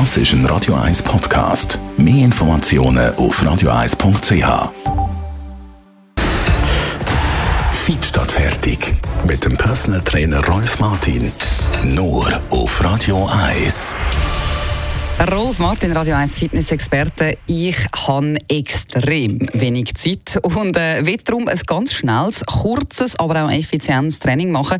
Das ist ein Radio 1 Podcast. Mehr Informationen auf radio1.ch. Fit statt fertig. Mit dem Personal Trainer Rolf Martin. Nur auf Radio 1. Rolf Martin, Radio 1 Fitness-Experte. Ich habe extrem wenig Zeit und äh, will darum ein ganz schnelles, kurzes, aber auch effizientes Training machen.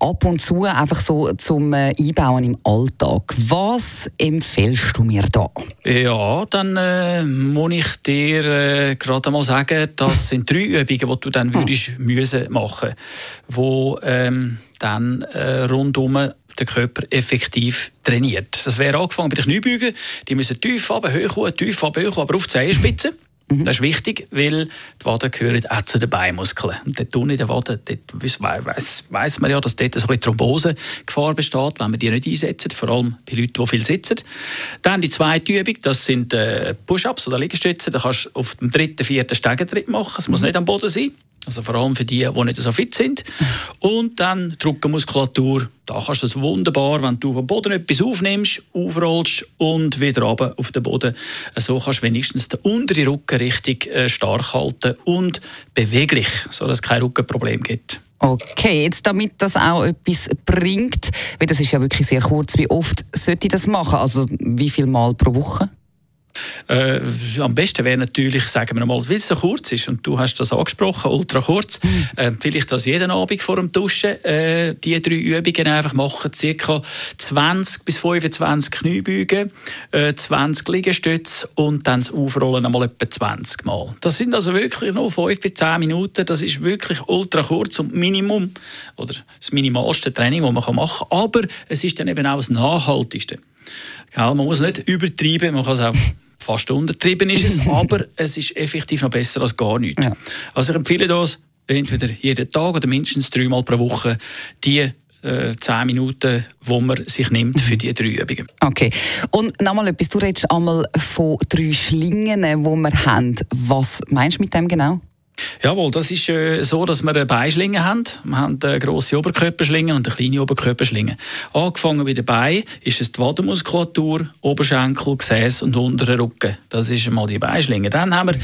Ab und zu einfach so zum äh, Einbauen im Alltag. Was empfiehlst du mir da? Ja, dann äh, muss ich dir äh, gerade einmal sagen, das sind drei Übungen, die du dann hm. würdest müssen machen, wo ähm, dann äh, rundum der Körper effektiv trainiert. Das wäre angefangen bei den Kniebeugen. Die müssen tief runter, hoch, tief runter, hoch, aber auf die Zehenspitze. Mhm. Das ist wichtig, weil die Waden gehören auch zu den Beinmuskeln. Und dort unten in den Waden weiss, weiss man ja, dass dort eine Thrombosegefahr besteht, wenn man die nicht einsetzt, vor allem bei Leuten, die viel sitzen. Dann die zweite Übung, das sind äh, Push-Ups oder Liegestütze. Da kannst du auf dem dritten, vierten Stegentritt machen. Es muss mhm. nicht am Boden sein. Also vor allem für die, die nicht so fit sind. Und dann die Rückenmuskulatur. Da kannst du es wunderbar, wenn du vom Boden etwas aufnimmst, aufrollst und wieder runter auf den Boden. So kannst du wenigstens den unteren Rücken richtig äh, stark halten und beweglich, sodass es kein Rückenproblem gibt. Okay, jetzt damit das auch etwas bringt, weil das ist ja wirklich sehr kurz, wie oft sollte ich das machen? Also wie viel Mal pro Woche? Äh, am besten wäre natürlich, sagen wir mal, weil es so kurz ist und du hast das angesprochen, ultra kurz, mhm. äh, vielleicht das jeden Abend vor dem Duschen äh, die drei Übungen einfach machen, ca. 20 bis 25 Kniebeugen, äh, 20 Liegestütze und dann das Aufrollen einmal etwa 20 Mal. Das sind also wirklich nur 5 bis 10 Minuten, das ist wirklich ultra kurz und Minimum oder das minimalste Training, das man machen kann, aber es ist dann eben auch das nachhaltigste. man muss nicht übertreiben, man kann es auch fast untertrieben ist es, aber es ist effektiv noch besser als gar nichts. Ja. Also ich empfehle das entweder jeden Tag oder mindestens dreimal pro Woche die äh, zehn Minuten, wo man sich nimmt für die drei Übungen. Okay. Und nochmal etwas, du redest einmal von drei Schlingen, die wir haben. Was meinst du mit dem genau? Jawohl, das ist äh, so, dass wir eine Beischlinge haben. Wir haben eine grosse Oberkörperschlinge und eine kleine Oberkörperschlinge. Angefangen bei den Beinen ist es die Wadenmuskulatur, Oberschenkel, Gesäß und unterer Rücken. Das ist einmal die Beischlinge. Dann haben wir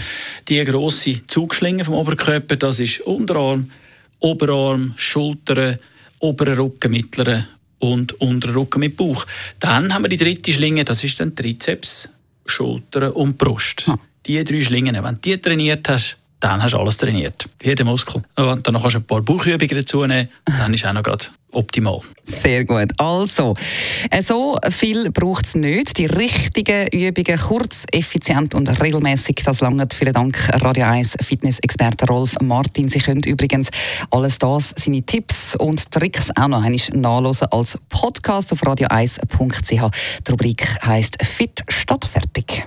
die grosse Zugschlinge vom Oberkörper. Das ist Unterarm, Oberarm, Schultern, oberer Rücken, mittlerer und unterer Rücken mit Bauch. Dann haben wir die dritte Schlinge, das ist dann Trizeps, Schultern und Brust. Hm. Die drei Schlingen, wenn du die trainiert hast, dann hast du alles trainiert. Jeden Muskel. Und dann kannst du ein paar Bauchübungen dazu nehmen, dann ist auch noch gerade optimal. Sehr gut. Also, äh, so viel braucht es nicht. Die richtigen Übungen, kurz, effizient und regelmäßig, das langt. Vielen Dank, Radio 1 Fitness-Experte Rolf Martin. Sie können übrigens alles das, seine Tipps und Tricks auch noch einmal nachlesen als Podcast auf radio1.ch. Die Rubrik heisst Fit statt fertig.